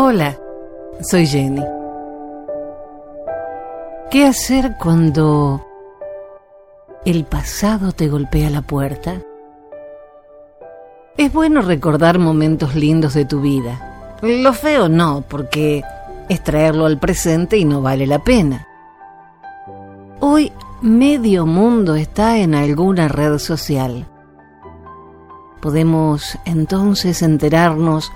Hola, soy Jenny. ¿Qué hacer cuando el pasado te golpea la puerta? Es bueno recordar momentos lindos de tu vida. Lo feo no, porque es traerlo al presente y no vale la pena. Hoy medio mundo está en alguna red social. Podemos entonces enterarnos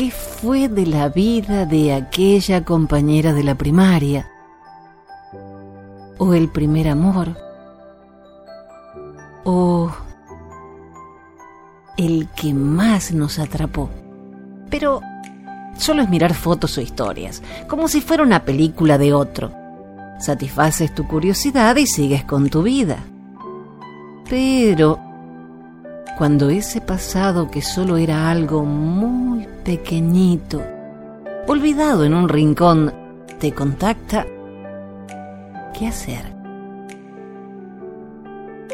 qué fue de la vida de aquella compañera de la primaria, o el primer amor, o el que más nos atrapó. Pero solo es mirar fotos o historias, como si fuera una película de otro. Satisfaces tu curiosidad y sigues con tu vida. Pero cuando ese pasado que solo era algo muy pequeñito, olvidado en un rincón, te contacta, ¿qué hacer?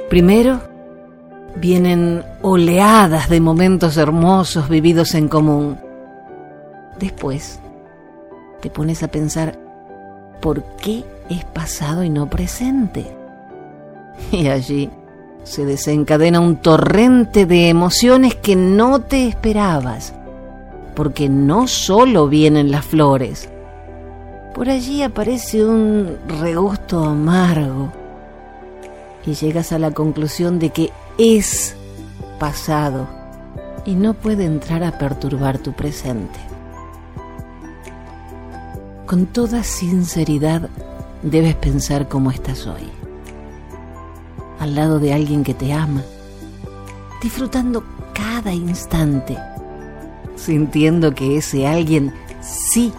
Primero, vienen oleadas de momentos hermosos vividos en común. Después, te pones a pensar, ¿por qué es pasado y no presente? Y allí se desencadena un torrente de emociones que no te esperabas, porque no solo vienen las flores, por allí aparece un regusto amargo y llegas a la conclusión de que es pasado y no puede entrar a perturbar tu presente. Con toda sinceridad debes pensar cómo estás hoy. Al lado de alguien que te ama, disfrutando cada instante, sintiendo que ese alguien sí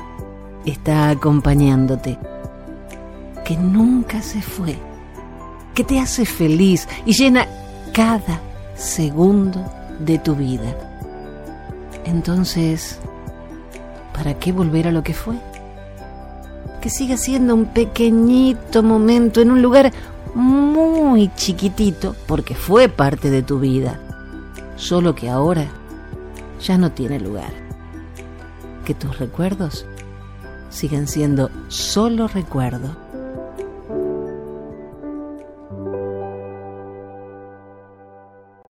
está acompañándote, que nunca se fue, que te hace feliz y llena cada segundo de tu vida. Entonces, ¿para qué volver a lo que fue? Que siga siendo un pequeñito momento en un lugar muy chiquitito porque fue parte de tu vida, solo que ahora ya no tiene lugar. Que tus recuerdos sigan siendo solo recuerdo